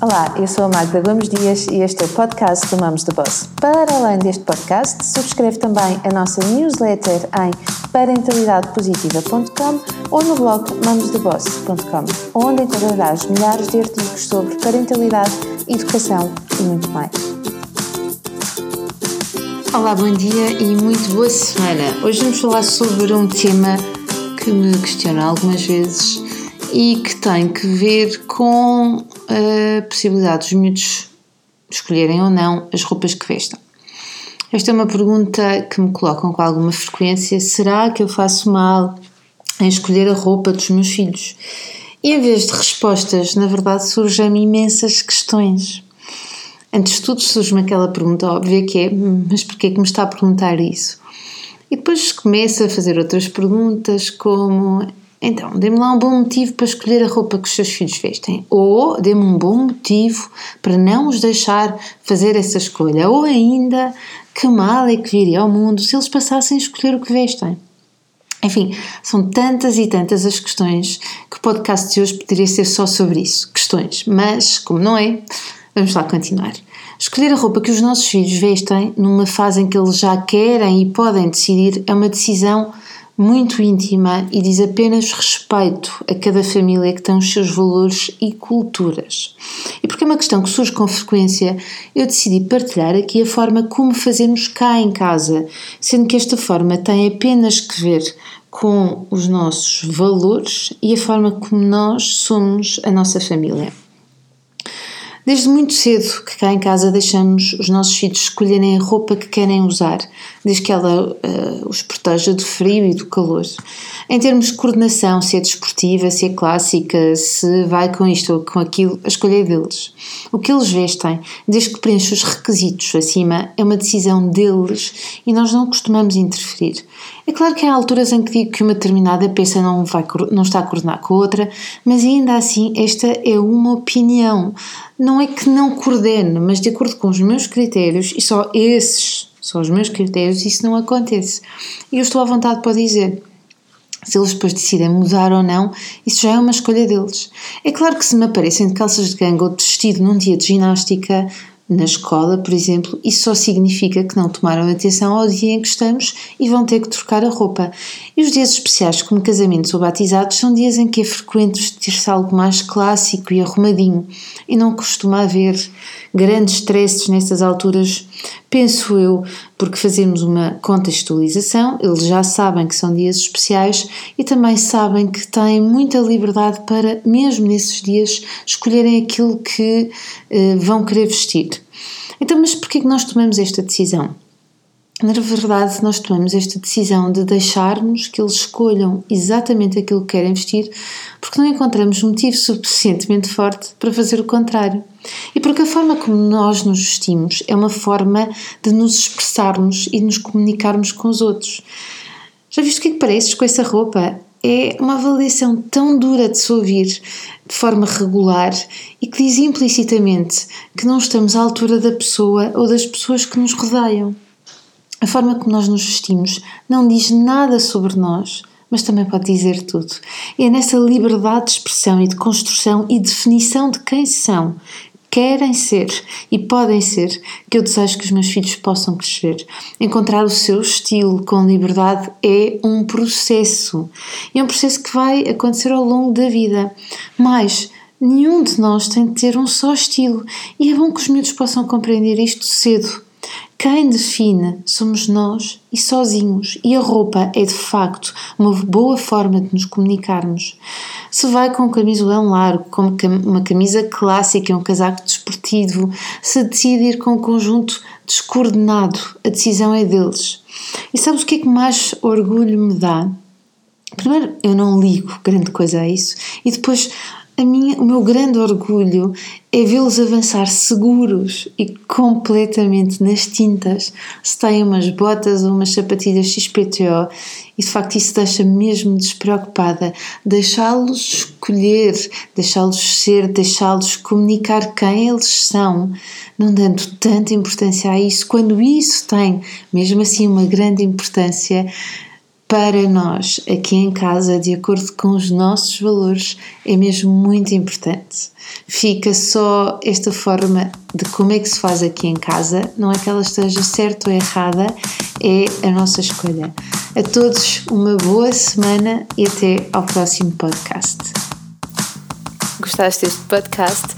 Olá, eu sou a Magda Gomes Dias e este é o podcast do Mamos do Boss. Para além deste podcast, subscreve também a nossa newsletter em parentalidadepositiva.com ou no blog mamosdeboss.com, onde encontrarás milhares de artigos sobre parentalidade, educação e muito mais. Olá, bom dia e muito boa semana. Hoje vamos falar sobre um tema que me questiona algumas vezes e que tem que ver com a possibilidade dos miúdos escolherem ou não as roupas que vestem. Esta é uma pergunta que me colocam com alguma frequência: será que eu faço mal em escolher a roupa dos meus filhos? E em vez de respostas, na verdade, surgem imensas questões. Antes de tudo, surge-me aquela pergunta óbvia que é: mas porquê é que me está a perguntar isso? E depois começa a fazer outras perguntas, como então, dê-me lá um bom motivo para escolher a roupa que os seus filhos vestem. Ou dê-me um bom motivo para não os deixar fazer essa escolha. Ou ainda, que mal é que viria ao mundo se eles passassem a escolher o que vestem. Enfim, são tantas e tantas as questões que o podcast de hoje poderia ser só sobre isso. Questões. Mas, como não é, vamos lá continuar. Escolher a roupa que os nossos filhos vestem numa fase em que eles já querem e podem decidir é uma decisão muito íntima e diz apenas respeito a cada família que tem os seus valores e culturas. E porque é uma questão que surge com frequência, eu decidi partilhar aqui a forma como fazemos cá em casa, sendo que esta forma tem apenas que ver com os nossos valores e a forma como nós somos a nossa família. Desde muito cedo que cá em casa deixamos os nossos filhos escolherem a roupa que querem usar, desde que ela uh, os proteja do frio e do calor. Em termos de coordenação, se é desportiva, se é clássica, se vai com isto ou com aquilo, a escolha é deles. O que eles vestem, desde que preenche os requisitos acima, é uma decisão deles e nós não costumamos interferir. É claro que há alturas em que digo que uma determinada peça não, vai, não está a coordenar com a outra, mas ainda assim esta é uma opinião. Não é que não coordene, mas de acordo com os meus critérios, e só esses são os meus critérios, isso não acontece. E eu estou à vontade para dizer. Se eles depois decidem mudar ou não, isso já é uma escolha deles. É claro que se me aparecem de calças de ganga ou de vestido num dia de ginástica, na escola, por exemplo, isso só significa que não tomaram atenção ao dia em que estamos e vão ter que trocar a roupa. E os dias especiais, como casamentos ou batizados, são dias em que é frequente vestir-se algo mais clássico e arrumadinho, e não costuma haver grandes stresses nessas alturas, penso eu, porque fazemos uma contextualização, eles já sabem que são dias especiais e também sabem que têm muita liberdade para, mesmo nesses dias, escolherem aquilo que uh, vão querer vestir. Então, mas porquê que nós tomamos esta decisão? Na verdade, nós tomamos esta decisão de deixarmos que eles escolham exatamente aquilo que querem vestir, porque não encontramos motivo suficientemente forte para fazer o contrário. E porque a forma como nós nos vestimos é uma forma de nos expressarmos e nos comunicarmos com os outros. Já viste o que é que pareces com essa roupa? É uma avaliação tão dura de se ouvir de forma regular e que diz implicitamente que não estamos à altura da pessoa ou das pessoas que nos rodeiam. A forma como nós nos vestimos não diz nada sobre nós, mas também pode dizer tudo. E é nessa liberdade de expressão e de construção e definição de quem são, querem ser e podem ser que eu desejo que os meus filhos possam crescer. Encontrar o seu estilo com liberdade é um processo. E é um processo que vai acontecer ao longo da vida. Mas nenhum de nós tem de ter um só estilo. E é bom que os miúdos possam compreender isto cedo quem define somos nós e sozinhos, e a roupa é de facto uma boa forma de nos comunicarmos. Se vai com um camisolão largo, com uma camisa clássica e um casaco desportivo, se decide ir com um conjunto descoordenado, a decisão é deles. E sabes o que é que mais orgulho me dá? Primeiro, eu não ligo grande coisa a isso, e depois minha, o meu grande orgulho é vê-los avançar seguros e completamente nas tintas se têm umas botas ou umas sapatilhas XPTO e de facto isso deixa-me mesmo despreocupada. Deixá-los escolher, deixá-los ser, deixá-los comunicar quem eles são, não dando tanta importância a isso, quando isso tem mesmo assim uma grande importância para nós, aqui em casa, de acordo com os nossos valores, é mesmo muito importante. Fica só esta forma de como é que se faz aqui em casa, não é que ela esteja certa ou errada, é a nossa escolha. A todos, uma boa semana e até ao próximo podcast. Gostaste deste podcast?